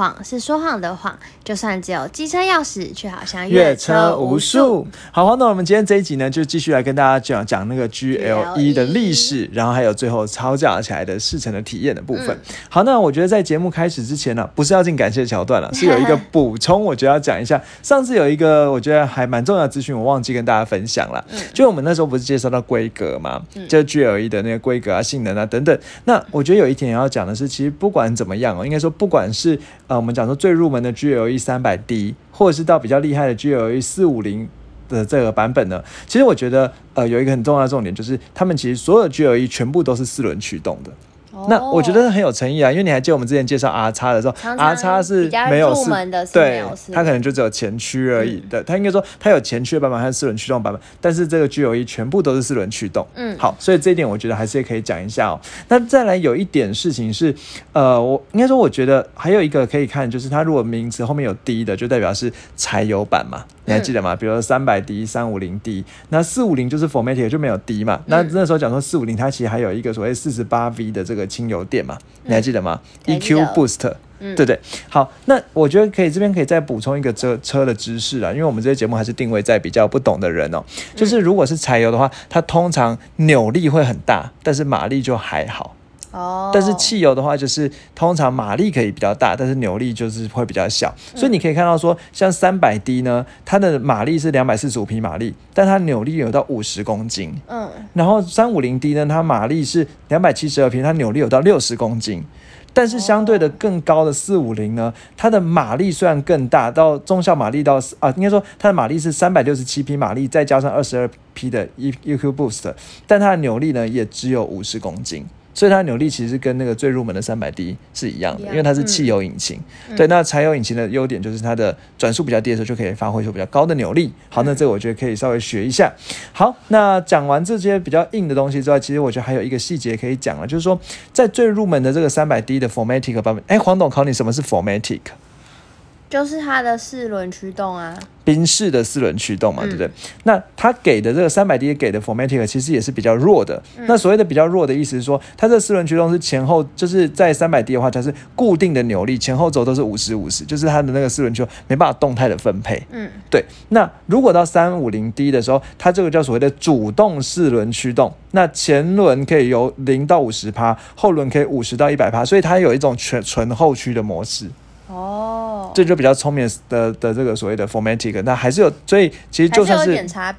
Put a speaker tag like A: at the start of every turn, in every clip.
A: 谎是说谎的谎，就算只有机车钥匙，却好像
B: 越车无数。好，黄董，我们今天这一集呢，就继续来跟大家讲讲那个 GLE 的历史，然后还有最后操驾起来的试乘的体验的部分。好，那我觉得在节目开始之前呢，不是要进感谢桥段了，是有一个补充，我觉得要讲一下。上次有一个我觉得还蛮重要的资讯，我忘记跟大家分享了。就我们那时候不是介绍到规格嘛，就 GLE 的那个规格啊、性能啊等等。那我觉得有一点要讲的是，其实不管怎么样哦，应该说不管是呃，我们讲说最入门的 GLE 三百 D，或者是到比较厉害的 GLE 四五零的这个版本呢，其实我觉得呃有一个很重要的重点，就是他们其实所有 GLE 全部都是四轮驱动的。那我觉得很有诚意啊，因为你还记得我们之前介绍 R 叉的时候，R 叉是没有四，对，它可能就只有前驱而已的。它应该说它有前驱的版本还是四轮驱动版本，但是这个 G O E 全部都是四轮驱动。嗯，好，所以这一点我觉得还是可以讲一下哦。那再来有一点事情是，呃，我应该说我觉得还有一个可以看，就是它如果名字后面有 D 的，就代表是柴油版嘛。你还记得吗？比如说三百 D、三五零 D，那四五零就是 Formatic 就没有 D 嘛。那那时候讲说四五零它其实还有一个所谓四十八 V 的这个轻油电嘛，你还记得吗？EQ Boost，对不对？好，那我觉得可以这边可以再补充一个车车的知识啊，因为我们这些节目还是定位在比较不懂的人哦。就是如果是柴油的话，它通常扭力会很大，但是马力就还好。哦，但是汽油的话，就是通常马力可以比较大，但是扭力就是会比较小。所以你可以看到说，像三百 D 呢，它的马力是两百四十五匹马力，但它扭力有到五十公斤。嗯，然后三五零 D 呢，它马力是两百七十二匹，它扭力有到六十公斤。但是相对的更高的四五零呢，它的马力虽然更大，到中效马力到啊，应该说它的马力是三百六十七匹马力，再加上二十二匹的 E EQ Boost，但它的扭力呢也只有五十公斤。所以它扭力其实跟那个最入门的三百 D 是一样的，因为它是汽油引擎。对，那柴油引擎的优点就是它的转速比较低的时候就可以发挥出比较高的扭力。好，那这个我觉得可以稍微学一下。好，那讲完这些比较硬的东西之外，其实我觉得还有一个细节可以讲了，就是说在最入门的这个三百 D 的 Formatic 版本，哎，黄董考你什么是 Formatic？
A: 就是它的四轮驱动啊，
B: 宾士的四轮驱动嘛，对不对？那它给的这个三百 D 给的 Formatic 其实也是比较弱的。那所谓的比较弱的意思是说，它这四轮驱动是前后，就是在三百 D 的话，它是固定的扭力，前后轴都是五十五十，就是它的那个四轮驱动没办法动态的分配。嗯，对。那如果到三五零 D 的时候，它这个叫所谓的主动四轮驱动，那前轮可以由零到五十趴，后轮可以五十到一百趴，所以它有一种全纯后驱的模式。哦，这就比较聪明的的这个所谓的 formatic，那还是有，所以其实就算是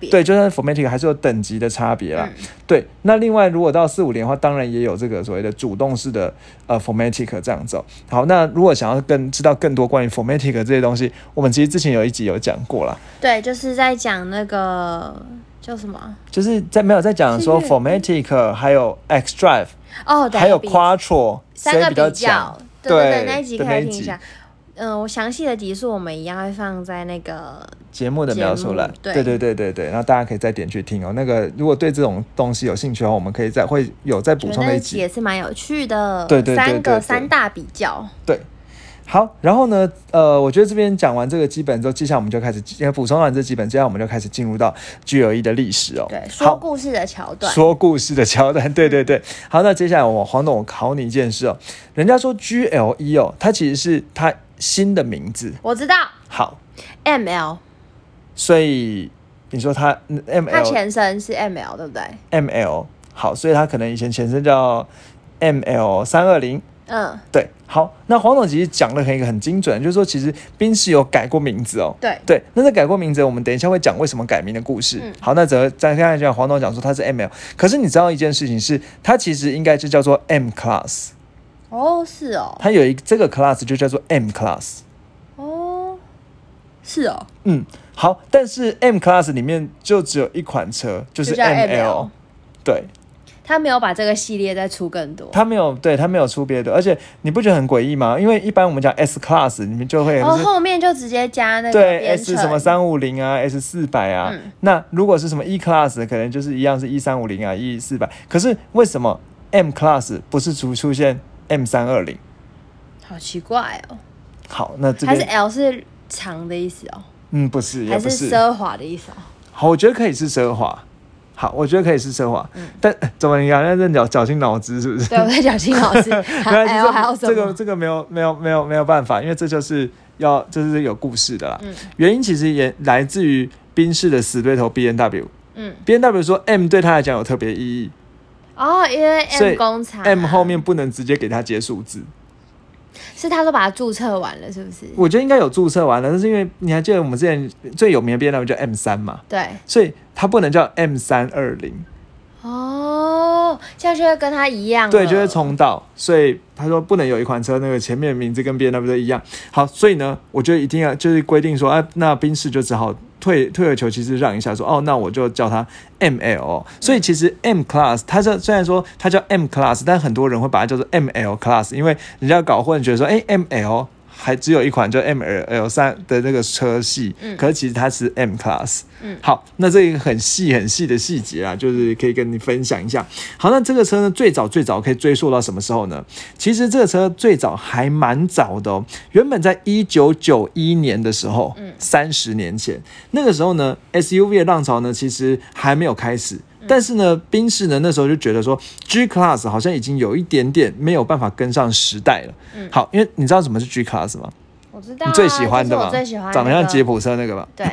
B: 对，就算是 formatic 还是有等级的差别啦。对，那另外如果到四五年的话，当然也有这个所谓的主动式的呃 formatic 这样子。好，那如果想要更知道更多关于 formatic 这些东西，我们其实之前有一集有讲过了。
A: 对，就是在讲那个叫什么？
B: 就是在没有在讲说 formatic 还有 x drive 哦，还有 quattro
A: 三个比较强。对对对，那一集可以听一下。嗯，我详细的集数我们一样会放在那个
B: 节目的描述栏。对对对对对，然后大家可以再点去听哦。那个如果对这种东西有兴趣的话，我们可以再会有再补充的一集，
A: 也是蛮有趣的。
B: 对对对
A: 三个三大比较。
B: 对，好，然后呢，呃，我觉得这边讲完这个基本之后，接下来我们就开始补充完这基本，接下来我们就开始进入到 G L E 的历史哦。
A: 对，说故事的桥段。
B: 说故事的桥段，对对对。好，那接下来我黄董我考你一件事哦。人家说 G L E 哦，它其实是它。新的名字。
A: 我知道，
B: 好
A: ，M L，
B: 所以你说它 M L，
A: 它前身是 M L 对不对
B: ？M L 好，所以它可能以前前身叫 M L 三二零，嗯，对，好，那黄总其实讲的很一个很精准，就是说其实宾士有改过名字哦，
A: 对。
B: 对，那是改过名字，我们等一下会讲为什么改名的故事。好，那则再看一下黄总讲说他是 M L，可是你知道一件事情是，它其实应该就叫做 M Class。
A: 哦，是哦，
B: 它有一这个 class 就叫做 M class。
A: 哦，是哦，
B: 嗯，好，但是 M class 里面就只有一款车，就是 M L，对，
A: 他没有把这个系列再出更多，
B: 他没有，对他没有出别的，而且你不觉得很诡异吗？因为一般我们讲 S class，你们就会
A: 哦后面就直接加那个
B: 对 S 什么三五零啊，S 四百啊，那如果是什么 E class，可能就是一样是一三五零啊一四百，可是为什么 M class 不是出出现？M 三二零，
A: 好奇怪哦。
B: 好，那这
A: 还是 L 是长的意思哦。
B: 嗯，不是，
A: 还是奢华的意思哦。
B: 好，我觉得可以是奢华。好，我觉得可以是奢华。嗯，但 怎么样？那在绞绞尽脑汁是不是？
A: 对，我在绞尽脑汁。还有还有
B: 这个这个没有没有没有没有办法，因为这就是要这是有故事的啦。嗯，原因其实也来自于宾士的死对头 B N W。嗯，B N W 说 M 对他来讲有特别意义。
A: 哦，因为 M 工厂
B: M 后面不能直接给他接数字。
A: 是他都把它注册完了，是不是？
B: 我觉得应该有注册完了，但是因为你还记得我们之前最有名的 N W 叫 M 三嘛？
A: 对，
B: 所以他不能叫 M 三二零。
A: 哦，这样就会跟他一样，
B: 对，就会重蹈。所以他说不能有一款车那个前面名字跟 B N W 都一样。好，所以呢，我就一定要就是规定说，啊，那宾士就只好。退退而求其次，让一下，说哦，那我就叫它 M L。所以其实 M Class，它这虽然说它叫 M Class，但很多人会把它叫做 M L Class，因为人家搞混，觉得说哎 M L。还只有一款就 M L L 三的那个车系，嗯，可是其实它是 M Class，嗯，好，那这一个很细很细的细节啊，就是可以跟你分享一下。好，那这个车呢，最早最早可以追溯到什么时候呢？其实这个车最早还蛮早的哦，原本在一九九一年的时候，嗯，三十年前，那个时候呢，S U V 的浪潮呢，其实还没有开始。但是呢，宾士呢那时候就觉得说，G Class 好像已经有一点点没有办法跟上时代了。嗯，好，因为你知道什么是 G Class 吗？
A: 我知道，
B: 你最喜欢的
A: 嘛，最喜欢
B: 长得像吉普车那个吧？
A: 对，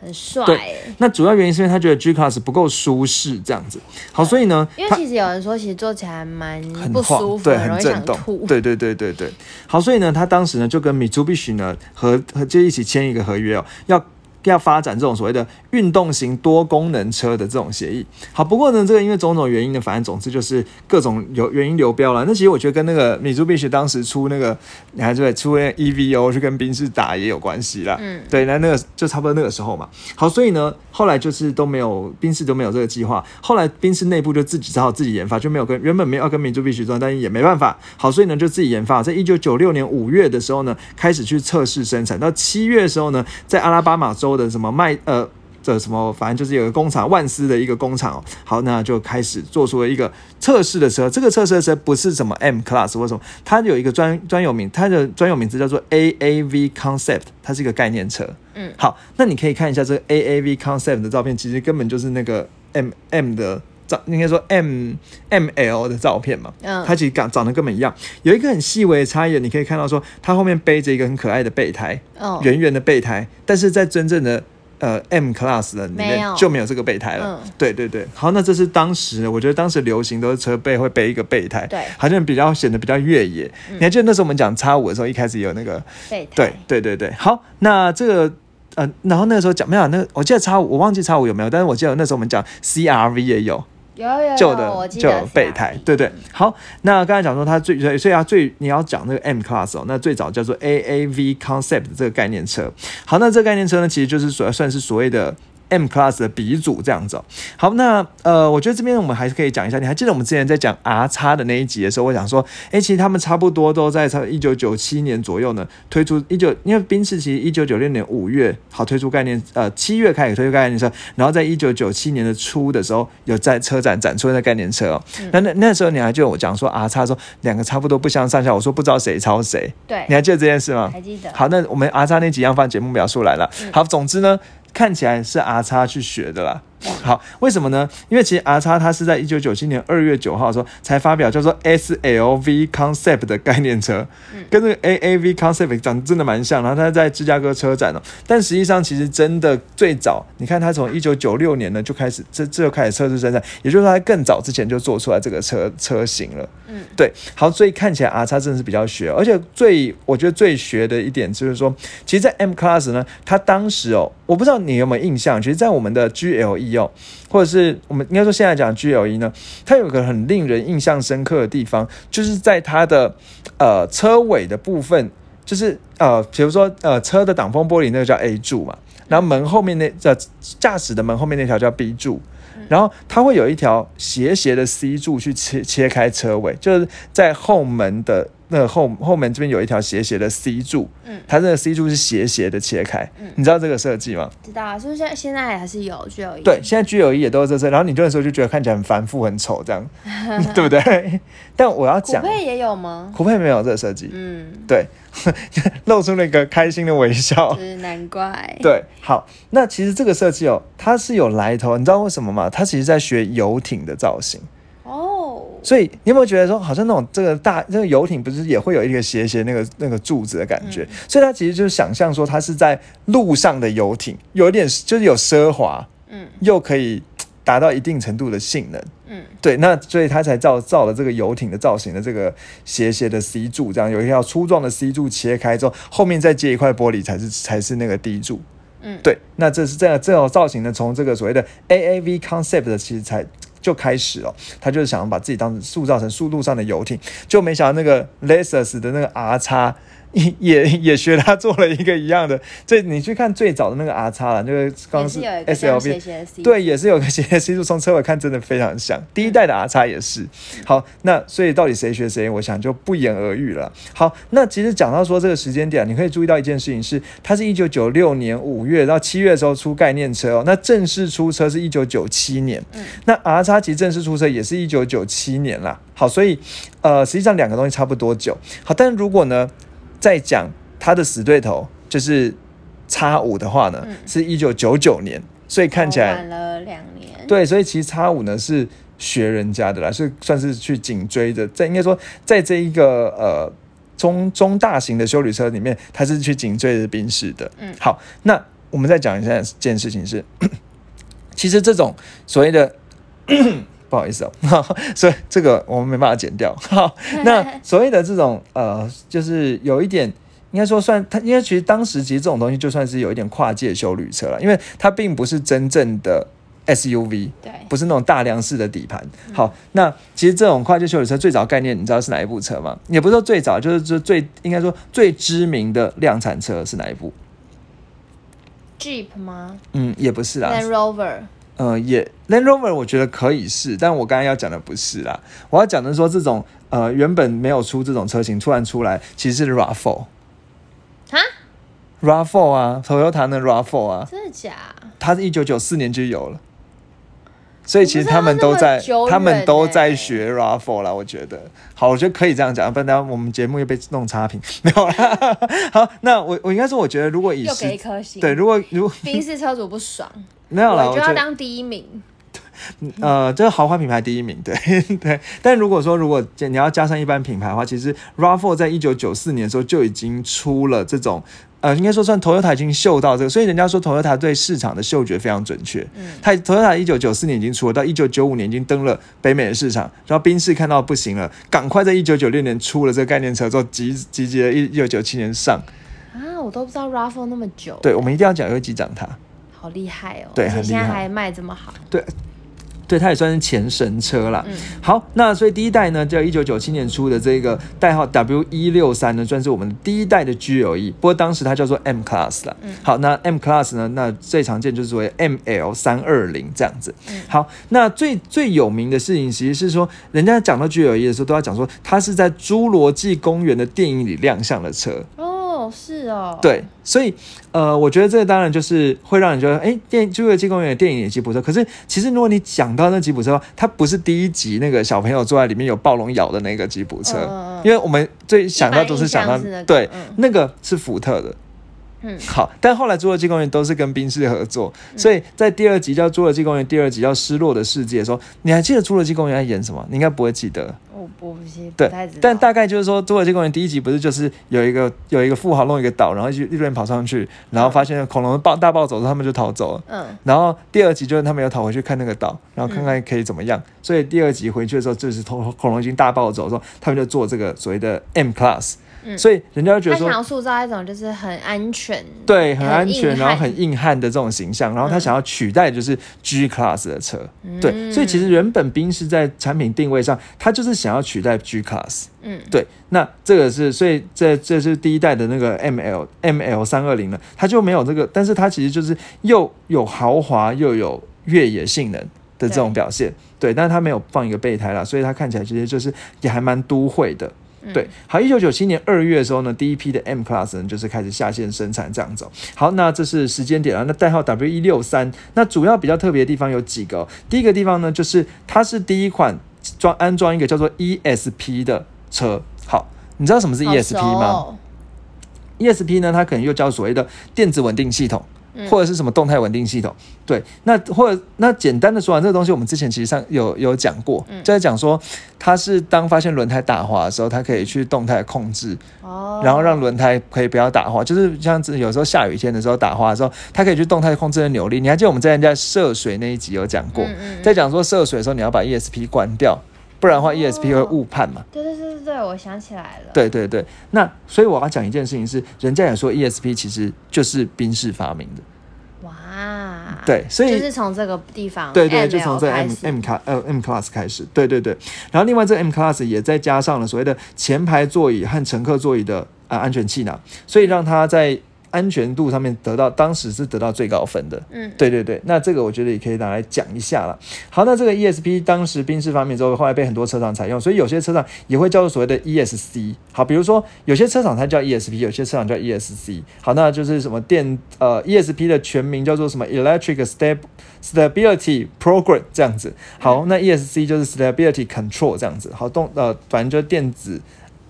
A: 很 帅。
B: 对，那主要原因是因为他觉得 G Class 不够舒适，这样子。好，所以呢，
A: 因为其实有人说，其实坐起来蛮不舒服，
B: 对，很震动。对对对对对。好，所以呢，他当时呢就跟米珠必须呢和和就一起签一个合约哦，要。要发展这种所谓的运动型多功能车的这种协议，好，不过呢，这个因为种种原因呢，反正总之就是各种有原因流标了。那其实我觉得跟那个米珠必须当时出那个，你还记得出 那 EVO 去跟宾士打也有关系啦。嗯，对，那那个就差不多那个时候嘛。好，所以呢，后来就是都没有宾士都没有这个计划。后来宾士内部就自己只好自己研发，就没有跟原本没有要跟米珠必须装，但是也没办法。好，所以呢就自己研发，在一九九六年五月的时候呢，开始去测试生产，到七月的时候呢，在阿拉巴马州。的什么麦呃这什么，反正就是有个工厂，万斯的一个工厂哦。好，那就开始做出了一个测试的车。这个测试的车不是什么 M Class 或什么，它有一个专专有名，它的专有名字叫做 A A V Concept，它是一个概念车。嗯，好，那你可以看一下这个 A A V Concept 的照片，其实根本就是那个 M M 的照，应该说 M M L 的照片嘛。嗯，它其实长长得根本一样，有一个很细微的差异，你可以看到说它后面背着一个很可爱的备胎，哦，圆圆的备胎，但是在真正的呃，M Class 的里面就没有这个备胎了。嗯，对对对。好，那这是当时，我觉得当时流行都是车背会背一个备胎，
A: 对，
B: 好像比较显得比较越野。你还记得那时候我们讲叉五的时候，一开始有那个
A: 备胎？
B: 对对对对。好，那这个呃，然后那个时候讲没有？那我记得叉五，我忘记叉五有没有，但是我记得那时候我们讲 CRV 也有。
A: 旧
B: 的旧备胎，对对。好，那刚才讲说它最所以它最你要讲那个 M Class 哦，那最早叫做 A A V Concept 这个概念车。好，那这个概念车呢，其实就是所算是所谓的。M Class 的鼻祖这样子，好，那呃，我觉得这边我们还是可以讲一下。你还记得我们之前在讲 R 叉的那一集的时候，我讲说，哎，其实他们差不多都在差一九九七年左右呢推出一九，因为宾士其实一九九六年五月好推出概念，呃，七月开始推出概念车，然后在一九九七年的初的时候有在车展展出那概念车哦。那那那时候你还记得我讲说 R 叉说两个差不多不相上下，我说不知道谁抄谁，
A: 对，
B: 你还记得这件事吗？
A: 还记得。
B: 好，那我们 R 叉那几样放节目描述来了。好，总之呢。看起来是阿叉去学的啦。好，为什么呢？因为其实 R 叉它是在一九九七年二月九号的时候才发表叫做 S L V Concept 的概念车，跟这个 A A V Concept 长得真的蛮像。然后它在芝加哥车展哦，但实际上其实真的最早，你看它从一九九六年呢就开始这这就开始测试生产，也就是说它更早之前就做出来这个车车型了。嗯，对。好，所以看起来 R 叉真的是比较学，而且最我觉得最学的一点就是说，其实，在 M Class 呢，它当时哦，我不知道你有没有印象，其实，在我们的 G L E 哦，或者是我们应该说现在讲 G L E 呢，它有个很令人印象深刻的地方，就是在它的呃车尾的部分，就是呃比如说呃车的挡风玻璃那个叫 A 柱嘛，然后门后面那呃驾驶的门后面那条叫 B 柱，然后它会有一条斜斜的 C 柱去切切开车尾，就是在后门的。那后后门这边有一条斜斜的 C 柱，嗯，它这个 C 柱是斜斜的切开，嗯，你知道这个设计吗？
A: 知道啊，是现在现在还是有具有一？
B: 对，现在具有一也都是这色，然后你用的时候就觉得看起来很繁复、很丑，这样，对不对？但我要讲，
A: 酷配也有吗？
B: 酷配没有这个设计，嗯，对，露出了一个开心的微笑，
A: 是难怪。
B: 对，好，那其实这个设计哦，它是有来头，你知道为什么吗？它其实在学游艇的造型。所以你有没有觉得说，好像那种这个大这个游艇不是也会有一个斜斜那个那个柱子的感觉？所以它其实就是想象说，它是在路上的游艇，有一点就是有奢华，嗯，又可以达到一定程度的性能，嗯，对，那所以它才造造了这个游艇的造型的这个斜斜的 C 柱，这样有一条粗壮的 C 柱切开之后，后面再接一块玻璃才是才是那个 D 柱，嗯，对，那这是这样这种造型呢，从这个所谓的 AAV concept 的其实才。就开始了，他就是想要把自己当成塑造成速度上的游艇，就没想到那个 Lexus 的那个 R 叉。也 也学他做了一个一样的，这你去看最早的那个 R 叉了，那个刚是
A: S L B，
B: 对，也是有个斜斜 C 柱，从车尾看真的非常像。第一代的 R 叉也是。好，那所以到底谁学谁，我想就不言而喻了。好，那其实讲到说这个时间点，你可以注意到一件事情是，它是一九九六年五月到七月的时候出概念车哦，那正式出车是一九九七年。嗯，那 R 叉其实正式出车也是一九九七年啦。好，所以呃，实际上两个东西差不多久。好，但如果呢？再讲他的死对头就是叉五的话呢，是一九九九年，所以看起来
A: 晚了两年。
B: 对，所以其实叉五呢是学人家的啦，是算是去紧追的，在应该说在这一个呃中中大型的修理车里面，它是去紧追的宾士的。嗯，好，那我们再讲一下件事情是，其实这种所谓的。不好意思哦，所以这个我们没办法剪掉。好，那所谓的这种呃，就是有一点，应该说算它，因为其实当时其实这种东西就算是有一点跨界修旅车了，因为它并不是真正的 SUV，
A: 对，
B: 不是那种大量式的底盘。好，那其实这种跨界修旅车最早概念，你知道是哪一部车吗？也不是说最早，就是说最应该说最知名的量产车是哪一部
A: ？Jeep 吗？
B: 嗯，也不是啊
A: ，Land Rover。
B: 呃，也 Land Rover 我觉得可以是，但我刚刚要讲的不是啦。我要讲的说，这种呃原本没有出这种车型，突然出来，其实是 Rav4 啊，Rav4 啊，Toyota 的 Rav4
A: 啊，真的假？
B: 它是一九九四年就有了，所以其实他们都在，他们都在学 Rav4 啦。我觉得，好，我觉得可以这样讲，不然我们节目又被弄差评，没有啦。好，那我我应该说，我觉得如果以
A: 又给一颗星，
B: 对，如果如果
A: 宾士车主不爽。
B: 没有了，
A: 我就要当第一名。
B: 呃，这是豪华品牌第一名，对 对。但如果说如果你要加上一般品牌的话，其实 Rav4 在一九九四年的时候就已经出了这种，呃，应该说算 Toyota 已经嗅到这个，所以人家说 Toyota 对市场的嗅觉非常准确。嗯，它 Toyota 一九九四年已经出了，到一九九五年已经登了北美的市场，然后宾士看到不行了，赶快在一九九六年出了这个概念车，之后集集结了一九九七年上。
A: 啊，我都不知道 Rav4 那么久。
B: 对，我们一定要讲，因为机长它。
A: 好厉害哦！
B: 对，很
A: 厉害，还卖这么好。
B: 对，对，它也算是前神车了。嗯，好，那所以第一代呢，叫一九九七年出的这个代号 W 一六三呢，算是我们第一代的 GLE。不过当时它叫做 M Class 了。嗯，好，那 M Class 呢，那最常见就是为 ML 三二零这样子。嗯，好，那最最有名的事情，其实是说，人家讲到 GLE 的时候，都要讲说它是在侏罗纪公园的电影里亮相的车。
A: 哦，是哦。
B: 对，所以。呃，我觉得这个当然就是会让人觉得，哎，电《侏罗纪公园》的电影也吉普车。可是其实如果你讲到那吉普车，它不是第一集那个小朋友坐在里面有暴龙咬的那个吉普车，因为我们最想到都是想到对那个是福特的。嗯，好，但后来《侏罗纪公园》都是跟宾士合作，所以在第二集叫《侏罗纪公园》，第二集叫《失落的世界》的时候，你还记得《侏罗纪公园》在演什么？你应该不会记得。
A: 我我不记
B: 得。对，但大概就是说，《侏罗纪公园》第一集不是就是有一个有一个富豪弄一个岛，然后就一人跑上去，然后发现恐龙暴大暴走，他们就逃走了。嗯。然后第二集就是他们要逃回去看那个岛，然后看看可以怎么样。所以第二集回去的时候，就是恐恐龙已经大暴走的时候，他们就做这个所谓的 M Class。所以人家就觉得说，
A: 他想要塑造一种就是很安全，
B: 对，很安全，然后很硬汉的这种形象，然后他想要取代就是 G Class 的车，对，所以其实原本宾士在产品定位上，他就是想要取代 G Class，嗯，对，那这个是，所以这这是第一代的那个 M L M L 三二零呢，它就没有这个，但是它其实就是又有豪华又有越野性能。的这种表现。对，但是它没有放一个备胎啦，所以它看起来其实就是也还蛮都会的。对，好，一九九七年二月的时候呢，第一批的 M Class 呢就是开始下线生产这样子。好，那这是时间点啊。那代号 W 一六三，那主要比较特别的地方有几个。第一个地方呢，就是它是第一款装安装一个叫做 ESP 的车。好，你知道什么是 ESP 吗？ESP 呢，它可能又叫所谓的电子稳定系统。或者是什么动态稳定系统？对，那或者那简单的说完这个东西，我们之前其实上有有讲过，就在讲说它是当发现轮胎打滑的时候，它可以去动态控制，哦，然后让轮胎可以不要打滑，就是像有时候下雨天的时候打滑的时候，它可以去动态控制的扭力。你还记得我们在人家涉水那一集有讲过，在讲说涉水的时候你要把 ESP 关掉。不然的话，ESP 会误判嘛？
A: 对对对对对，我想起来了。
B: 对对对，那所以我要讲一件事情是，人家也说 ESP 其实就是宾士发明的。哇，对，所以
A: 就是从这个地方，
B: 对对，就从这 M M 卡呃 M Class 开始，对对对。然后另外这 M Class 也再加上了所谓的前排座椅和乘客座椅的啊安全气囊，所以让它在。安全度上面得到当时是得到最高分的，嗯，对对对，那这个我觉得也可以拿来讲一下了。好，那这个 ESP 当时宾士发明之后，后来被很多车厂采用，所以有些车厂也会叫做所谓的 ESC。好，比如说有些车厂它叫 ESP，有些车厂叫 ESC。好，那就是什么电呃 ESP 的全名叫做什么 Electric Stability Program 这样子。好，那 ESC 就是 Stability Control 这样子。好，动呃反正就是电子。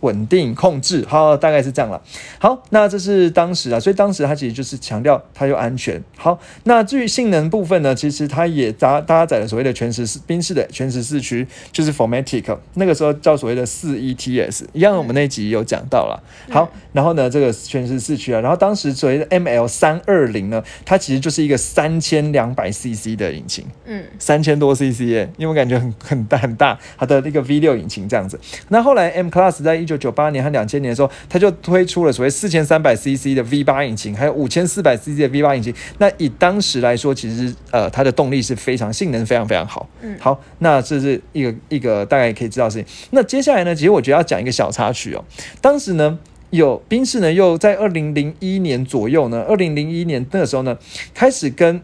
B: 稳定控制，好，大概是这样了。好，那这是当时啊，所以当时它其实就是强调它又安全。好，那至于性能部分呢，其实它也搭搭载了所谓的全时四宾士的全时四驱，就是 Formatic，那个时候叫所谓的四 ETS，一样我们那集有讲到了。好，然后呢，这个全时四驱啊，然后当时所谓的 ML 三二零呢，它其实就是一个三千两百 CC 的引擎，嗯，三千多 CC 耶，因为我感觉很很大很大，它的那个 V 六引擎这样子。那后来 M Class 在一九九八年和两千年的时候，它就推出了所谓四千三百 CC 的 V 八引擎，还有五千四百 CC 的 V 八引擎。那以当时来说，其实呃，它的动力是非常性能非常非常好。嗯，好，那这是一个一个大概可以知道的事情。那接下来呢，其实我觉得要讲一个小插曲哦。当时呢，有宾士呢，又在二零零一年左右呢，二零零一年那个时候呢，开始跟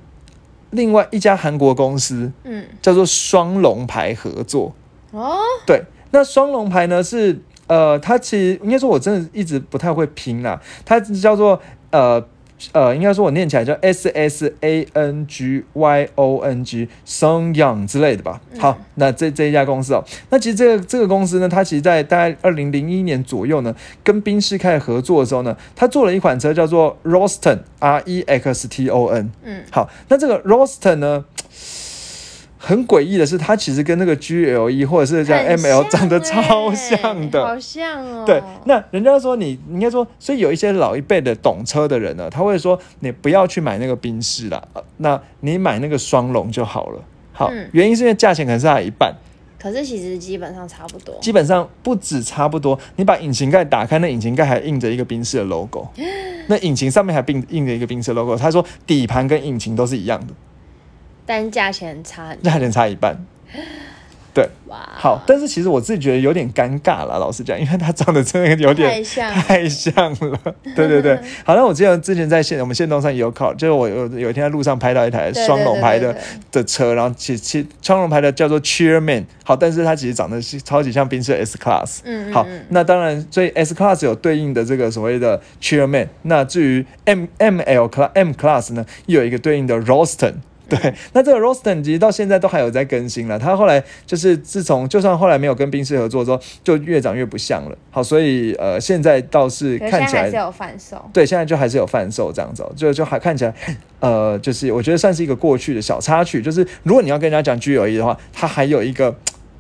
B: 另外一家韩国公司，嗯，叫做双龙牌合作。哦，对。那双龙牌呢是呃，它其实应该说，我真的一直不太会拼啦。它叫做呃呃，应该说我念起来叫 S S A N G Y O N G Song Young 之类的吧。好，那这这一家公司哦，那其实这个这个公司呢，它其实在大概二零零一年左右呢，跟宾士开始合作的时候呢，它做了一款车叫做 Roston R E X T O N。嗯，好，那这个 Roston 呢？很诡异的是，它其实跟那个 G L E 或者是像 M L 长得超像的，
A: 好像哦。
B: 对，那人家说你应该说，所以有一些老一辈的懂车的人呢，他会说你不要去买那个宾士啦，那你买那个双龙就好了。好，原因是因为价钱可能是它一半，
A: 可是其实基本上差不多。
B: 基本上不止差不多，你把引擎盖打开，那引擎盖还印着一个宾士的 logo，那引擎上面还印印着一个宾士 logo。他说底盘跟引擎都是一样的。
A: 但价钱差，
B: 价钱差一半，对，哇，好，但是其实我自己觉得有点尴尬了，老实讲，因为它长得真的有点
A: 太像，
B: 太像了，对对对。好，那我记得之前在线我们线动上也有考，就是我有有一天在路上拍到一台双龙牌的的车，然后其其双龙牌的叫做 Chairman，好，但是它其实长得是超级像宾士 S Class，嗯，好，那当然，所以 S Class 有对应的这个所谓的 Chairman，那至于 M M L Class M Class 呢，又有一个对应的 Roston。对，那这个 Roston 其实到现在都还有在更新了。他后来就是自从就算后来没有跟宾士合作之后，就越长越不像了。好，所以呃，现在倒是看起来
A: 还是有贩售。
B: 对，现在就还是有贩售这样子，就就还看起来，呃，就是我觉得算是一个过去的小插曲。就是如果你要跟人家讲 G 有 E 的话，它还有一个。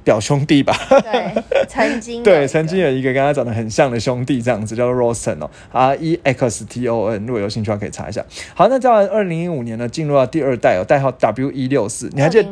B: 表兄弟吧，
A: 对，曾经
B: 对，曾经有一个跟他长得很像的兄弟，这样子叫做 Roston 哦，R E X T O N，如果有兴趣的话可以查一下。好，那在二零一五年呢，进入到第二代哦，代号 W 一六四，你还记得？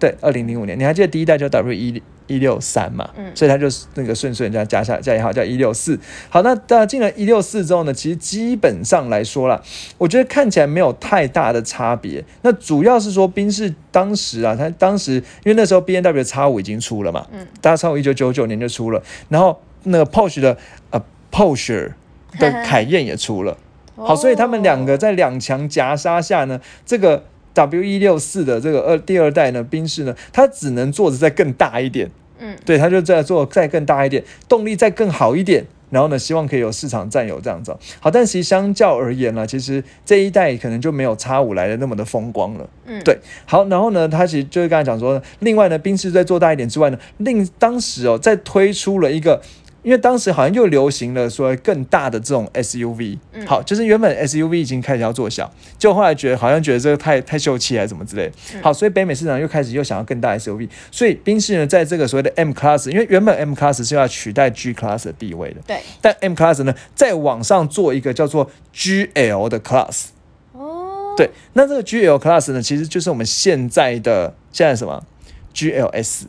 B: 对，二零零五年，你还记得第一代叫 W 一？一六三嘛，嗯，所以它就是那个顺顺这样加下加一号叫一六四。好，那大家进了一六四之后呢，其实基本上来说啦，我觉得看起来没有太大的差别。那主要是说宾士当时啊，它当时因为那时候 B N W 叉五已经出了嘛，嗯，大家叉五一九九九年就出了，然后那个 Porsche 的呃 Porsche 的 凯宴也出了，好，所以他们两个在两强夹杀下呢，这个。W 一六四的这个二第二代呢，宾士呢，它只能做的再更大一点。嗯，对，它就在做再更大一点，动力再更好一点。然后呢，希望可以有市场占有这样子。好，但其实相较而言呢，其实这一代可能就没有叉五来的那么的风光了。嗯，对。好，然后呢，它其实就是刚才讲说，另外呢，宾士在做大一点之外呢，另当时哦，在推出了一个。因为当时好像又流行了说更大的这种 SUV，好，就是原本 SUV 已经开始要做小，就后来觉得好像觉得这个太太秀气还是什么之类，好，所以北美市场又开始又想要更大 SUV，所以宾士呢在这个所谓的 M Class，因为原本 M Class 是要取代 G Class 的地位的，
A: 对，
B: 但 M Class 呢在往上做一个叫做 GL 的 Class，哦，对，那这个 GL Class 呢其实就是我们现在的现在什么？GLS。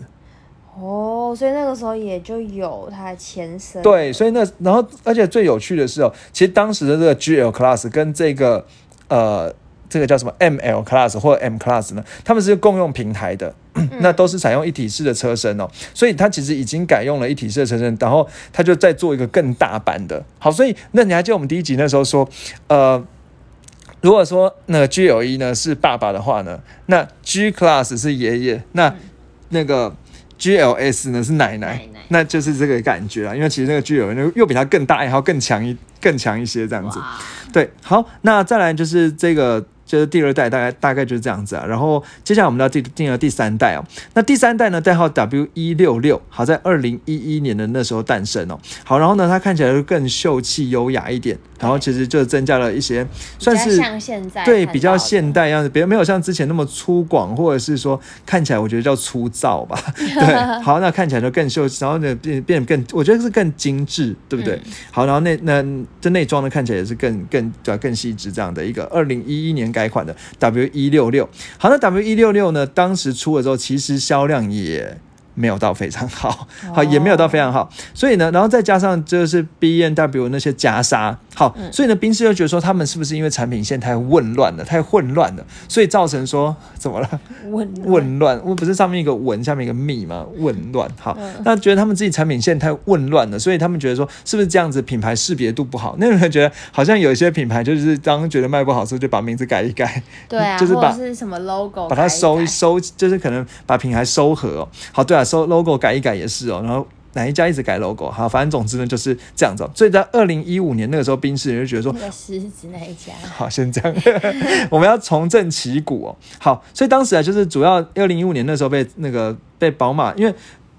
A: 哦，所以那个时候也就有它的前身。
B: 对，所以那然后，而且最有趣的是哦，其实当时的这个 GL Class 跟这个呃这个叫什么 ML Class 或者 M Class 呢，他们是共用平台的，那都是采用一体式的车身哦，所以它其实已经改用了一体式的车身，然后它就再做一个更大版的。好，所以那你还记得我们第一集那时候说，呃，如果说那个 GL 一呢是爸爸的话呢，那 G Class 是爷爷，那那个。G L S 呢是奶奶，那就是这个感觉啊，因为其实那个 G L 又又比它更大，然后更强一更强一些这样子。对，好，那再来就是这个。就是第二代大概大概就是这样子啊，然后接下来我们要进进了第三代哦。那第三代呢，代号 W 一六六，好在二零一一年的那时候诞生哦。好，然后呢，它看起来就更秀气优雅一点，然后其实就增加了一些，算是
A: 像现在
B: 对比较现代样子，别没有像之前那么粗犷，或者是说看起来我觉得叫粗糙吧。对，好，那看起来就更秀气，然后呢变变更，我觉得是更精致，对不对？好，然后那那这内装呢看起来也是更更对更细致这样的一个二零一一年改。改款的 W 一六六，好，那 W 一六六呢？当时出了之后，其实销量也。没有到非常好，好也没有到非常好，所以呢，然后再加上就是 B N W 那些夹杀，好，所以呢，宾士就觉得说他们是不是因为产品线太混乱了，太混乱了，所以造成说 怎么了？
A: 混
B: 混乱，我不是上面一个文，下面一个密吗？混乱，好，那觉得他们自己产品线太混乱了，所以他们觉得说是不是这样子品牌识别度不好？那有人觉得好像有一些品牌就是当觉得卖不好时候就把名字改一改，
A: 对啊，
B: 就是把
A: 是什么 logo
B: 把它收一收，就是可能把品牌收合哦，好，对啊。收 logo 改一改也是哦，然后哪一家一直改 logo，好，反正总之呢就是这样子。所以在二零一五年那个时候，宾士就觉得说，
A: 狮子那一家，
B: 好，先这样，我们要重振旗鼓哦。好，所以当时啊，就是主要二零一五年那时候被那个被宝马，因为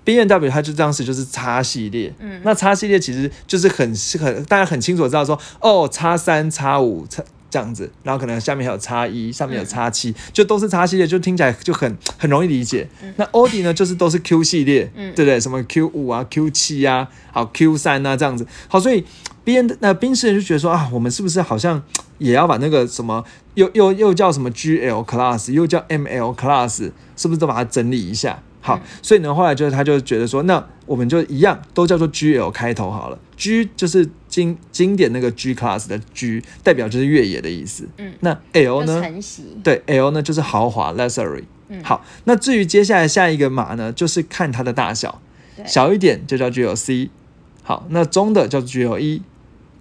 B: B N W 它就当时就是叉系列，嗯，那叉系列其实就是很很大家很清楚知道说，哦，叉三叉五叉。这样子，然后可能下面还有叉一，上面有叉七，就都是叉系列，就听起来就很很容易理解。那奥迪呢，就是都是 Q 系列，对不对？什么 Q 五啊、Q 七啊、好 Q 三啊这样子。好，所以 B N 那宾士人就觉得说啊，我们是不是好像也要把那个什么又又又叫什么 G L Class，又叫 M L Class，是不是都把它整理一下？好，所以呢，后来就是他就觉得说，那我们就一样都叫做 G L 开头好了。G 就是经经典那个 G Class 的 G，代表就是越野的意思。嗯，那 L 呢？对，L 呢就是豪华 Luxury。嗯，好，那至于接下来下一个码呢，就是看它的大小，小一点就叫 G L C。好，那中的叫 G L E，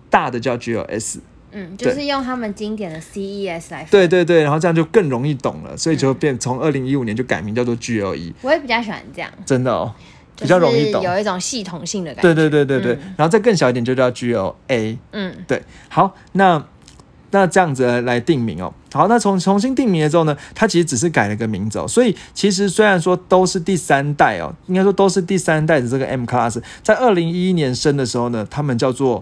B: 大的叫 G L S。
A: 嗯，就是用他们经典的 CES 来。
B: 对对对，然后这样就更容易懂了，所以就变从二零一五年就改名叫做 GLE。
A: 我也比较喜欢这样，
B: 真的哦，比较容易懂，
A: 有一种系统性的感觉。
B: 对对对对对，然后再更小一点就叫 GLA。嗯，对，好，那那这样子来定名哦。好，那重重新定名了之后呢，它其实只是改了个名字哦。所以其实虽然说都是第三代哦，应该说都是第三代的这个 M Class，在二零一一年生的时候呢，他们叫做。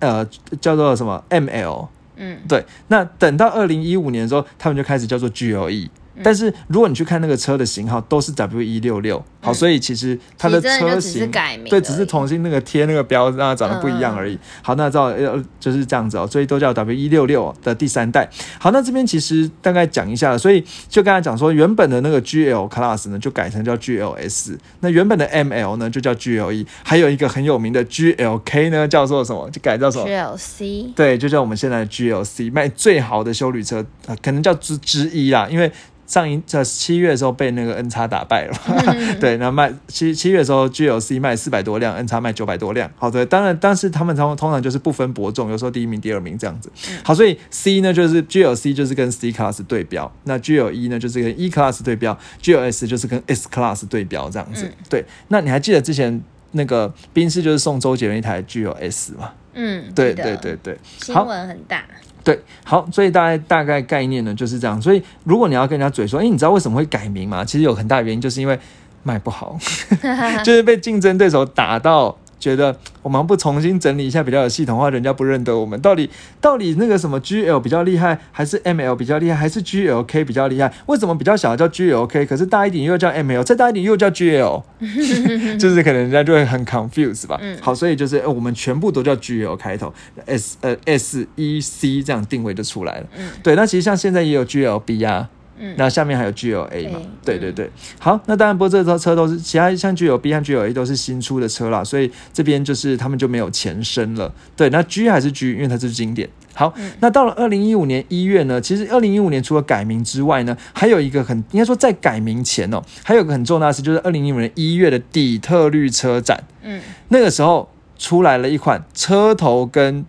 B: 呃，叫做什么 ML？嗯，对。那等到二零一五年的时候，他们就开始叫做 GLE。但是如果你去看那个车的型号，都是 W 一六六，好，所以其实它的车型对，只是重新那个贴那个标，让它长得不一样而已。好，那照呃就是这样子哦，所以都叫 W 一六六的第三代。好，那这边其实大概讲一下，所以就刚才讲说，原本的那个 GL Class 呢，就改成叫 GLS，那原本的 ML 呢，就叫 GLE，还有一个很有名的 GLK 呢，叫做什么？就改叫什么
A: ？GLC。
B: 对，就叫我们现在的 GLC，卖最好的修旅车啊，可能叫之之一啦，因为。上一在七月的时候被那个 N 叉打败了，对，那卖七七月的时候，GLC 卖四百多辆，N 叉卖九百多辆。好的，当然，但是他们通通常就是不分伯仲，有时候第一名、第二名这样子。好，所以 C 呢就是 GLC 就是跟 C Class 对标，那 GLE 呢就是跟 E Class 对标，GLS 就是跟 S Class 对标这样子。对，那你还记得之前那个宾士就是送周杰伦一台 GLS 吗？
A: 嗯，
B: 对对对对，
A: 新闻很大。
B: 对，好，所以大概大概概念呢就是这样。所以如果你要跟人家嘴说，哎，你知道为什么会改名吗？其实有很大原因，就是因为卖不好，就是被竞争对手打到。觉得我们不重新整理一下比较有系统化，人家不认得我们。到底到底那个什么 GL 比较厉害，还是 ML 比较厉害，还是 GLK 比较厉害？为什么比较小叫 GLK，可是大一点又叫 ML，再大一点又叫 GL？就是可能人家就会很 confused 吧。好，所以就是我们全部都叫 GL 开头，S 呃 S E C 这样定位就出来了。嗯，对。那其实像现在也有 GLB 啊。那下面还有 G L A 嘛？对对对，好，那当然，不过这车车都是其他像 G L B 和 G L A 都是新出的车啦，所以这边就是他们就没有前身了。对，那 G 还是 G，因为它是经典。好，那到了二零一五年一月呢，其实二零一五年除了改名之外呢，还有一个很应该说在改名前哦，还有个很重大的事，就是二零一五年一月的底特律车展。嗯，那个时候出来了一款车头跟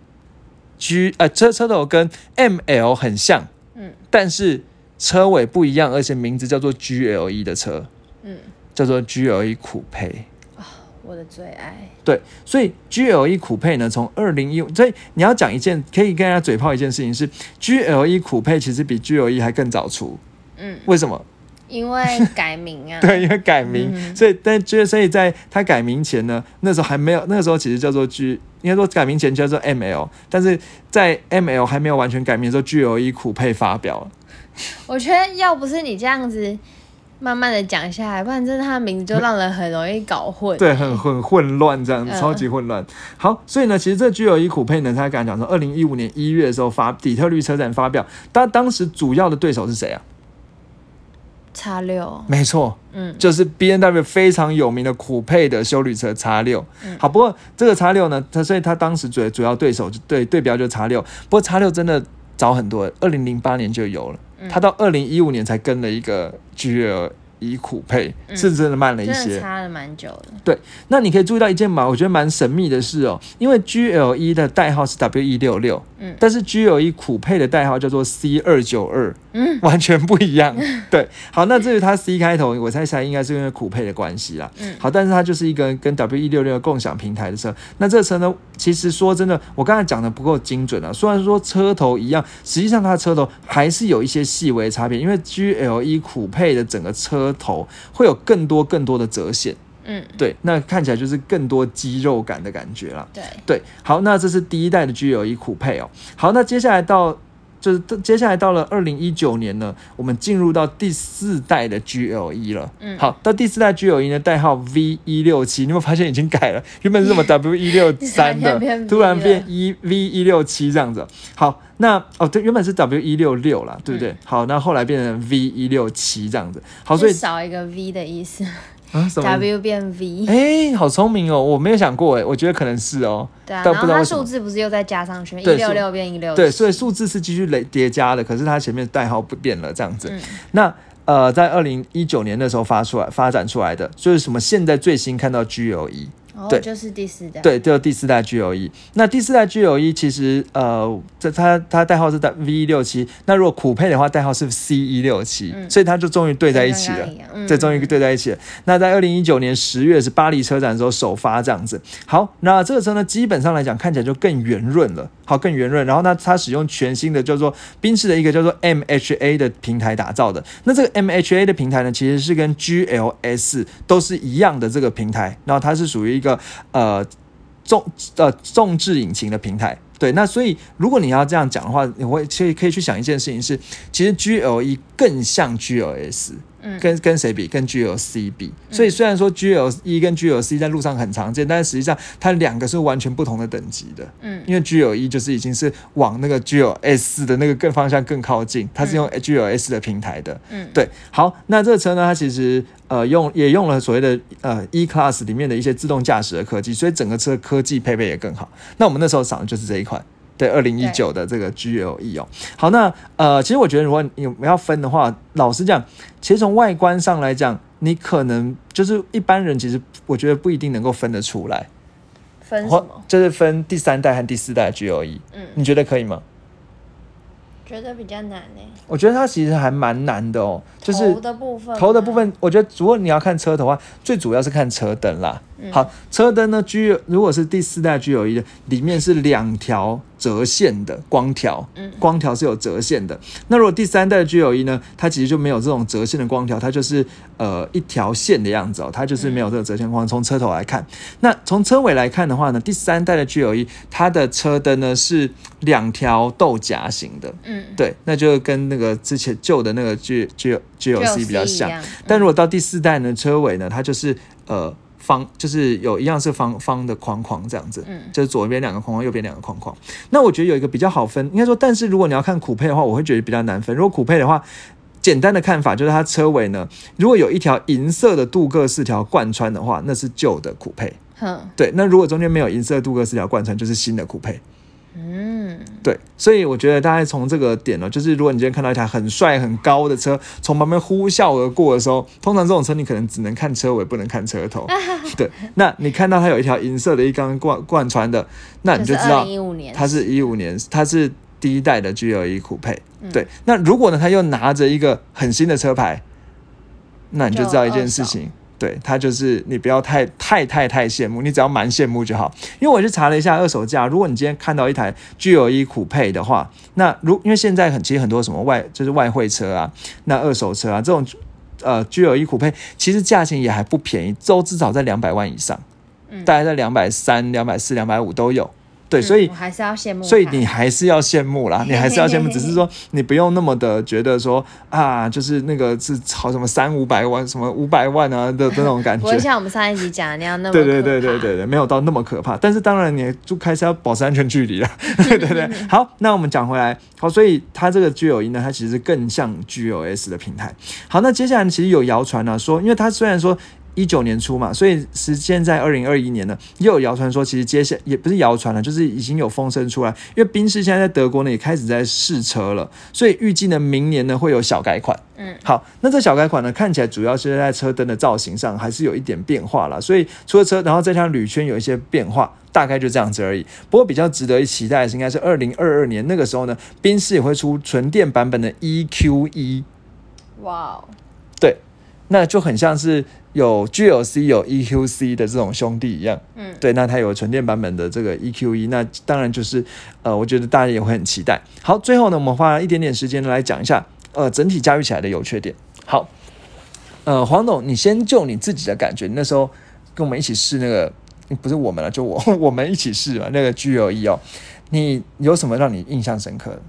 B: G 呃车车头跟 M L 很像，嗯，但是。车尾不一样，而且名字叫做 GLE 的车，嗯，叫做 GLE 酷配
A: 啊，我的最爱。
B: 对，所以 GLE 酷配呢，从二零一，所以你要讲一件可以跟大家嘴炮一件事情是，GLE 酷配其实比 GLE 还更早出，嗯，为什么？
A: 因为改名啊。
B: 对，因为改名，所以但就所以在他改名前呢，那时候还没有，那个时候其实叫做 G，应该说改名前叫做 ML，但是在 ML 还没有完全改名的时候，GLE 酷配发表了。
A: 我觉得要不是你这样子慢慢的讲下来，不然真的他的名字就让人很容易搞混。
B: 对，很很混乱，这样子超级混乱。好，所以呢，其实这具有一苦配呢，他刚才讲说，二零一五年一月的时候发底特律车展发表，但当时主要的对手是谁啊？
A: 叉六，
B: 没错，嗯，就是 B N W 非常有名的酷配的修旅车叉六。好，不过这个叉六呢，它所以它当时主主要对手就对对标就是叉六，不过叉六真的。早很多，二零零八年就有了，他到二零一五年才跟了一个 G L。以苦配是真的慢了一些，
A: 差了蛮久的。
B: 对，那你可以注意到一件蛮我觉得蛮神秘的事哦，因为 G L E 的代号是 W 一六六，嗯，但是 G L E 苦配的代号叫做 C 二九二，嗯，完全不一样。对，好，那至于它 C 开头，我猜猜应该是因为苦配的关系啦。嗯，好，但是它就是一个跟 W 一六六共享平台的车。那这车呢，其实说真的，我刚才讲的不够精准啊。虽然说车头一样，实际上它的车头还是有一些细微差别，因为 G L E 苦配的整个车。头会有更多更多的折线，嗯，对，那看起来就是更多肌肉感的感觉了，
A: 对。
B: 对，好，那这是第一代的 G 有一酷配哦，好，那接下来到就是接下来到了二零一九年呢，我们进入到第四代的 G L E 了，嗯，好，到第四代 G L E 呢，代号 V 一六七，你有没有发现已经改了？原本是什么 W 一六三的，突然变一 V 一六七这样子，好。那哦，对，原本是 W 一六六啦，对不对？好，那后来变成 V 一六七这样子。好，所以
A: 少一个 V 的意思啊？W 变 V？
B: 哎，好聪明哦！我没有想过哎，我觉得可能是
A: 哦。对啊，然后它数字不是又再加上去？一六六变一六。
B: 对，所以数字是继续累叠加的，可是它前面代号不变了这样子。那呃，在二零一九年的时候发出来、发展出来的，就是什么？现在最新看到 G L E。
A: 对，就是第四代。
B: 对，就是第四代 G L E。那第四代 G L E 其实呃，这它它代号是在 V 六七。那如果酷配的话，代号是 C 一六七。所以它就终于对在一起了。这终于对在一起了。那在二零一九年十月是巴黎车展的时候首发这样子。好，那这个车呢，基本上来讲看起来就更圆润了。好，更圆润。然后呢，它使用全新的叫做宾士的一个叫做 M H A 的平台打造的。那这个 M H A 的平台呢，其实是跟 G L S 都是一样的这个平台。然后它是属于一个呃重呃重置引擎的平台。对，那所以如果你要这样讲的话，你会可以可以去想一件事情是，其实 G L E 更像 G L S。跟跟谁比？跟 G L C 比，所以虽然说 G L E 跟 G L C 在路上很常见，但是实际上它两个是完全不同的等级的。嗯，因为 G L E 就是已经是往那个 G L S 的那个更方向更靠近，它是用 G L S 的平台的。嗯，对。好，那这个车呢，它其实呃用也用了所谓的呃 E Class 里面的一些自动驾驶的科技，所以整个车科技配备也更好。那我们那时候赏的就是这一款。对，二零一九的这个 G L E 哦，好，那呃，其实我觉得如果你要分的话，老实讲，其实从外观上来讲，你可能就是一般人，其实我觉得不一定能够分得出来。
A: 分什么？
B: 就是分第三代和第四代 G L E。嗯，你觉得可以吗？
A: 觉得比较难呢。
B: 我觉得它其实还蛮难的哦，就是
A: 头的部分。
B: 头的部分，我觉得如果你要看车的话，最主要是看车灯啦。好，车灯呢，G 如果是第四代 G 有一的，里面是两条。折线的光条，嗯，光条是有折线的。那如果第三代的 G 1呢，它其实就没有这种折线的光条，它就是呃一条线的样子哦，它就是没有这个折线光。从车头来看，那从车尾来看的话呢，第三代的 G 1它的车灯呢是两条豆荚型的，嗯，对，那就跟那个之前旧的那个 G G G L C 比较像。但如果到第四代呢，车尾呢，它就是呃。方就是有一样是方方的框框这样子，嗯，就是左边两个框框，右边两个框框。那我觉得有一个比较好分，应该说，但是如果你要看酷配的话，我会觉得比较难分。如果酷配的话，简单的看法就是它车尾呢，如果有一条银色的镀铬饰条贯穿的话，那是旧的酷配。嗯，对。那如果中间没有银色镀铬饰条贯穿，就是新的酷配。嗯，对，所以我觉得大概从这个点呢，就是如果你今天看到一台很帅很高的车从旁边呼啸而过的时候，通常这种车你可能只能看车尾，不能看车头。对，那你看到它有一条银色的一缸贯贯穿的，那你就知道它是一五年，它是第一代的 G L E 酷配。对，那如果呢，他又拿着一个很新的车牌，那你就知道一件事情。对它就是你不要太太太太羡慕，你只要蛮羡慕就好。因为我去查了一下二手价，如果你今天看到一台 G L E 酷配的话，那如因为现在很其实很多什么外就是外汇车啊，那二手车啊这种呃 G L E 酷配，其实价钱也还不便宜，都至少在两百万以上，大概在两百三、两百四、两百五都有。对，所以
A: 还是要羡慕，
B: 所以你还是要羡慕啦，你还是要羡慕，只是说你不用那么的觉得说啊，就是那个是炒什么三五百万、什么五百万啊的那种感觉，不
A: 会像我们上一集讲的那样那么
B: 对对对对对对，没有到那么可怕。但是当然，你就开始要保持安全距离了，对对对。好，那我们讲回来，好，所以它这个 G 有音呢，它其实更像 G O S 的平台。好，那接下来其实有谣传呢，说因为它虽然说。一九年初嘛，所以是现在二零二一年呢，又有谣传说，其实接下也不是谣传了，就是已经有风声出来，因为宾士现在在德国呢也开始在试车了，所以预计呢明年呢会有小改款。嗯，好，那这小改款呢看起来主要是在车灯的造型上还是有一点变化了，所以除了车，然后再加上铝圈有一些变化，大概就这样子而已。不过比较值得一期待的是，应该是二零二二年那个时候呢，宾士也会出纯电版本的 EQE。哇，对，那就很像是。有 GLC 有 EQC 的这种兄弟一样，嗯，对，那它有纯电版本的这个 EQE，那当然就是，呃，我觉得大家也会很期待。好，最后呢，我们花一点点时间来讲一下，呃，整体驾驭起来的优缺点。好，呃，黄董，你先就你自己的感觉，那时候跟我们一起试那个，不是我们了，就我，我们一起试嘛，那个 GLE 哦，你有什么让你印象深刻的？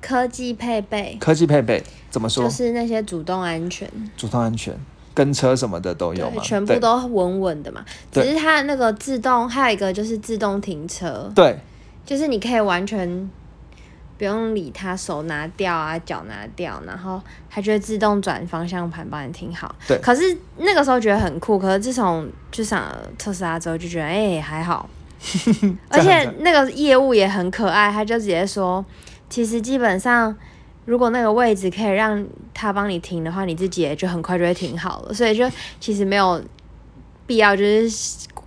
A: 科技配备，
B: 科技配备怎么说？
A: 就是那些主动安全，
B: 主动安全。跟车什么的都有嘛，
A: 全部都稳稳的嘛。只是它那个自动，还有一个就是自动停车。
B: 对，
A: 就是你可以完全不用理它，手拿掉啊，脚拿掉，然后它就会自动转方向盘帮你停好。
B: 对。
A: 可是那个时候觉得很酷，可是自从就上特斯拉之后，就觉得哎还好。而且那个业务也很可爱，他就直接说，其实基本上。如果那个位置可以让他帮你停的话，你自己也就很快就会停好了。所以就其实没有必要，就是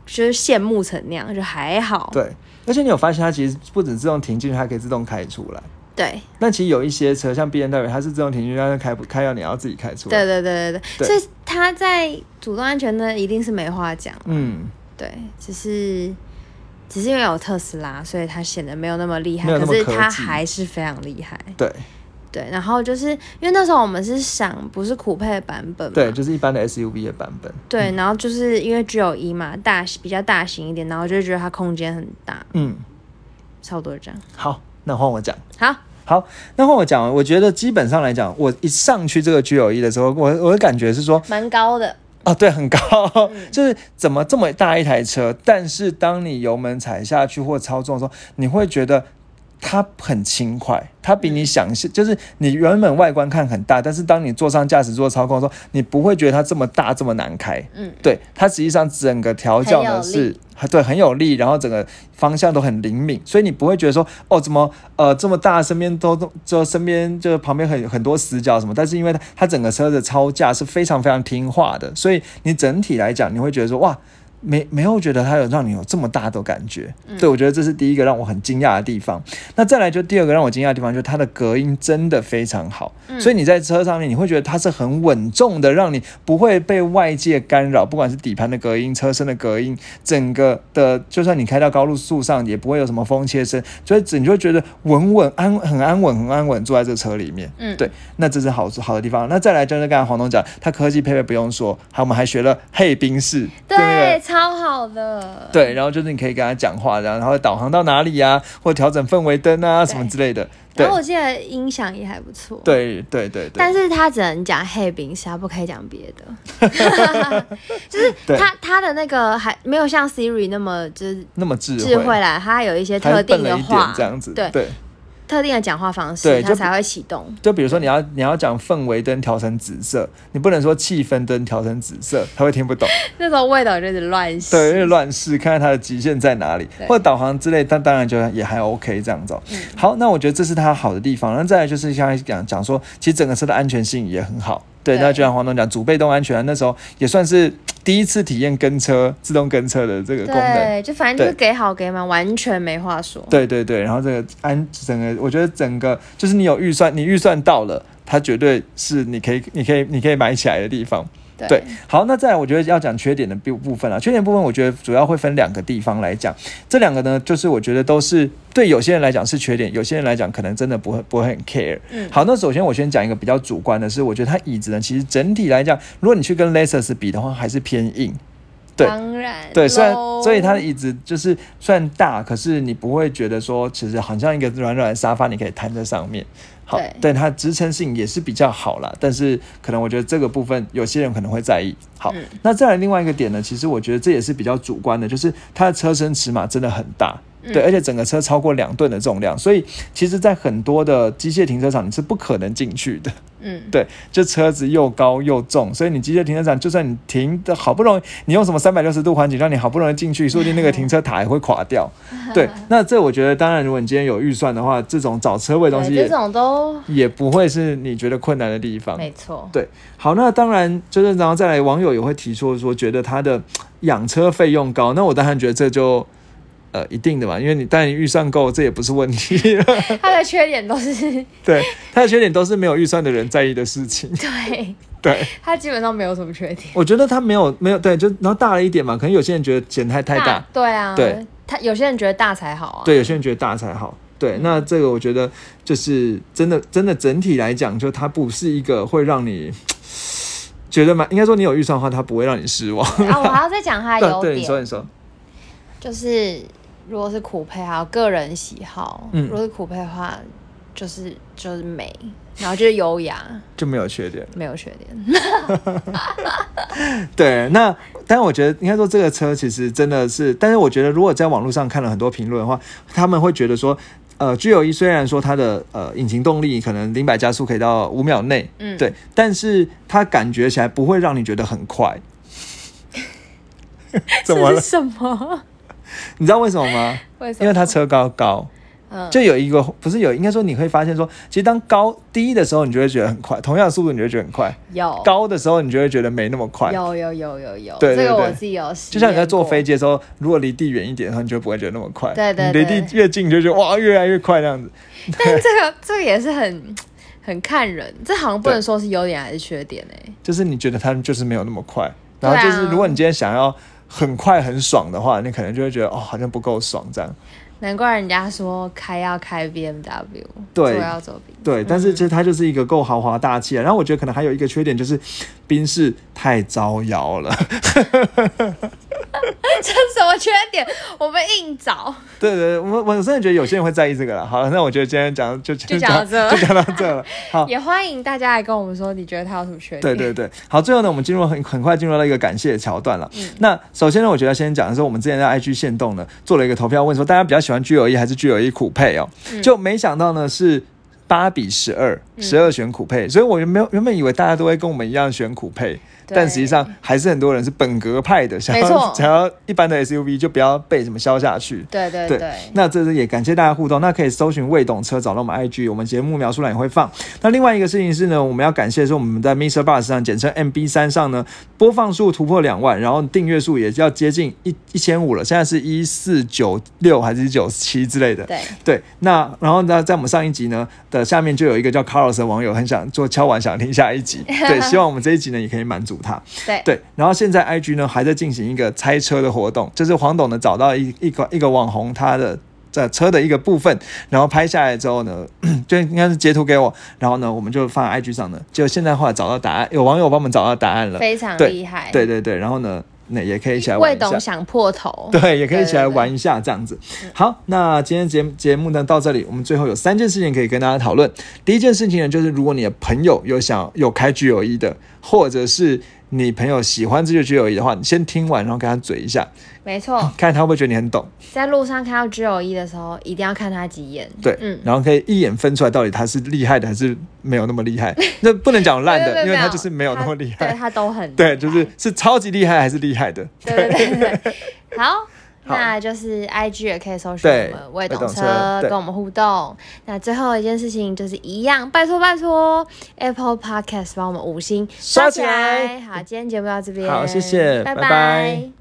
A: 就是羡慕成那样，就还好。
B: 对，而且你有发现它其实不止自动停进去，还可以自动开出来。
A: 对。
B: 那其实有一些车，像 B N W，它是自动停进去，但是开不开要你要自己开出
A: 来。对对对对对。所以它在主动安全呢，一定是没话讲。嗯。对，只是只是因为有特斯拉，所以它显得没有那么厉害，可是它还是非常厉害。
B: 对。
A: 对，然后就是因为那时候我们是想不是酷配的版本，
B: 对，就是一般的 SUV 的版本。
A: 对，然后就是因为 G 有一嘛，大比较大型一点，然后就觉得它空间很大。嗯，差不多这样。
B: 好，那换我讲。
A: 好，
B: 好，那换我讲。我觉得基本上来讲，我一上去这个 G 有一的时候，我我的感觉是说，
A: 蛮高的。
B: 啊，对，很高，就是怎么这么大一台车，但是当你油门踩下去或操纵的时候，你会觉得。它很轻快，它比你想象，就是你原本外观看很大，但是当你坐上驾驶座操控的时候，你不会觉得它这么大这么难开。嗯，对，它实际上整个调教呢是，对，很有力，然后整个方向都很灵敏，所以你不会觉得说，哦，怎么呃这么大，身边都就身边就旁边很很多死角什么，但是因为它它整个车的操驾是非常非常听话的，所以你整体来讲，你会觉得说，哇。没没有觉得它有让你有这么大的感觉，对我觉得这是第一个让我很惊讶的地方。那再来就第二个让我惊讶的地方，就是它的隔音真的非常好，所以你在车上面你会觉得它是很稳重的，让你不会被外界干扰，不管是底盘的隔音、车身的隔音，整个的就算你开到高速上也不会有什么风切声，所以你就会觉得稳稳安很安稳很安稳坐在这个车里面。嗯，对，那这是好好的地方。那再来就是刚才黄总讲，它科技配备不用说，还我们还学了嘿宾士，
A: 对。超好的，
B: 对，然后就是你可以跟他讲话，然后然后导航到哪里呀，或调整氛围灯啊什么之类的。
A: 然后我记得音响也还不错。
B: 对对对对。
A: 但是他只能讲黑冰沙，不可以讲别的。就是他他的那个还没有像 Siri 那么就是
B: 那么智
A: 智慧啦，他有一些特定的话
B: 这样子。
A: 对
B: 对。
A: 特定的讲话方式，它才会启动。
B: 就比如说，你要你要讲氛围灯调成紫色，你不能说气氛灯调成紫色，他会听不懂。
A: 那时候味道就是乱试，
B: 对，就是乱试，看看它的极限在哪里，或者导航之类，但当然就也还 OK 这样子。好，那我觉得这是它好的地方。那再来就是像讲讲说，其实整个车的安全性也很好。对，那就像黄总讲，主被动安全，那时候也算是第一次体验跟车自动跟车的这个功能。
A: 对，就反正就是给好给满，完全没话说。
B: 对对对，然后这个安整个，我觉得整个就是你有预算，你预算到了，它绝对是你可以、你可以、你可以买起来的地方。对，好，那再来，我觉得要讲缺点的部部分啊。缺点部分，我觉得主要会分两个地方来讲。这两个呢，就是我觉得都是对有些人来讲是缺点，有些人来讲可能真的不会不会很 care。嗯，好，那首先我先讲一个比较主观的是，我觉得它椅子呢，其实整体来讲，如果你去跟 Lexus 比的话，还是偏硬。
A: 对，当然，
B: 对，虽然所以它的椅子就是算大，可是你不会觉得说，其实好像一个软软的沙发，你可以瘫在上面。好，对它支撑性也是比较好啦，但是可能我觉得这个部分有些人可能会在意。好，那再来另外一个点呢，其实我觉得这也是比较主观的，就是它的车身尺码真的很大。对，而且整个车超过两吨的重量，所以其实，在很多的机械停车场，你是不可能进去的。嗯，对，就车子又高又重，所以你机械停车场，就算你停的好不容易，你用什么三百六十度环境让你好不容易进去，说不定那个停车塔也会垮掉。对，那这我觉得，当然，如果你今天有预算的话，这种找车位东西，
A: 这种都
B: 也不会是你觉得困难的地方。
A: 没错。
B: 对，好，那当然就是然后再来，网友也会提出说，觉得他的养车费用高，那我当然觉得这就。呃，一定的嘛，因为你但你预算够，这也不是问题。
A: 它的缺点都是
B: 对，它的缺点都是没有预算的人在意的事情。
A: 对
B: 对，
A: 它基本上没有什么缺点。
B: 我觉得它没有没有对，就然后大了一点嘛，可能有些人觉得剪太太大。
A: 对啊，对，他有些人觉得大才好啊。
B: 对，有些人觉得大才好。对，那这个我觉得就是真的真的整体来讲，就它不是一个会让你觉得蛮应该说你有预算的话，它不会让你失望。
A: 啊，我还要再讲它 优点。
B: 你说你说，
A: 就是。如果是苦配，还有个人喜好。嗯，如果是苦配的话，就是就是美，然后就是优雅，
B: 就没有缺点，
A: 没有缺点。
B: 对，那但是我觉得应该说这个车其实真的是，但是我觉得如果在网络上看了很多评论的话，他们会觉得说，呃，G 有一虽然说它的呃引擎动力可能零百加速可以到五秒内，嗯，对，但是它感觉起来不会让你觉得很快。
A: 怎么了？什么？
B: 你知道为什么吗？
A: 为什
B: 么？因为它车高高，嗯，就有一个不是有，应该说你会发现说，其实当高低的时候，你就会觉得很快，同样的速度你就会觉得很快。
A: 有
B: 高的时候，你就会觉得没那么快。
A: 有有有有有，对对对，我自己有。
B: 就像你在坐飞机的时候，如果离地远一点，然后你就不会觉得那么快。
A: 对对，
B: 离地越近，你就觉得哇，越来越快这样子。
A: 但这个 这个也是很很看人，这好像不能说是优点还是缺点哎。
B: 就是你觉得它就是没有那么快，然后就是如果你今天想要。很快很爽的话，你可能就会觉得哦，好像不够爽这样。
A: 难怪人家说开要开 BMW，
B: 对，
A: 要走
B: 对，但是其实它就是一个够豪华大气啊。然后我觉得可能还有一个缺点就是，宾士太招摇了。
A: 这什么缺点？我们硬找。
B: 对对，我我真的觉得有些人会在意这个了。好了，那我觉得今天讲就
A: 就讲到这，
B: 就讲到这了。好，
A: 也欢迎大家来跟我们说，你觉得它有什么缺点？
B: 对对对，好，最后呢，我们进入很很快进入到一个感谢的桥段了。那首先呢，我觉得先讲的是，我们之前在 IG 线动呢做了一个投票，问说大家比较喜欢 G 有一还是 G 有一苦配哦，就没想到呢是。八比十二，十二选苦配，所以我原没有原本以为大家都会跟我们一样选苦配。但实际上还是很多人是本格派的，想要 想要一般的 SUV 就不要被什么消下去。
A: 对对对。
B: 那这是也感谢大家互动，那可以搜寻未懂车找到我们 IG，我们节目描述栏也会放。那另外一个事情是呢，我们要感谢是我们在 Mr. Bus 上，简称 MB 三上呢，播放数突破两万，然后订阅数也要接近一一千五了，现在是一四九六还是一九七之类的。
A: 对
B: 对。那然后呢，在我们上一集呢的下面就有一个叫 Carlos 的网友很想做敲碗，想听下一集。对，希望我们这一集呢也可以满足他。
A: 对
B: 对。然后现在 IG 呢还在进行一个猜车的活动，就是黄董呢找到一一个一个网红他的在车的一个部分，然后拍下来之后呢，就应该是截图给我，然后呢我们就放在 IG 上呢，就现在后来找到答案，有网友帮我们找到答案了，
A: 非常厉害，
B: 对对对，然后呢那也可以一起来玩一
A: 下，想破头，
B: 对，也可以一起来玩一下这样子。好，那今天节节目呢到这里，我们最后有三件事情可以跟大家讨论。第一件事情呢，就是如果你的朋友有想有开 G 友一的，或者是你朋友喜欢这就 G 友一的话，你先听完，然后跟他嘴一下。
A: 没错，
B: 看他会不会觉得你很懂。
A: 在路上看到 G 友一的时候，一定要看他几眼。
B: 对，嗯，然后可以一眼分出来到底他是厉害的还是没有那么厉害。那不能讲烂的，因为他就是没有那么厉害。
A: 对他都很
B: 对，就是是超级厉害还是厉害的。
A: 对对对，好。那就是 I G 也可以搜索我们未懂车，跟我们互动。那最后一件事情就是一样，拜托拜托 Apple Podcast 帮我们五星刷起来。好，今天节目到这边，
B: 好，谢谢，拜拜。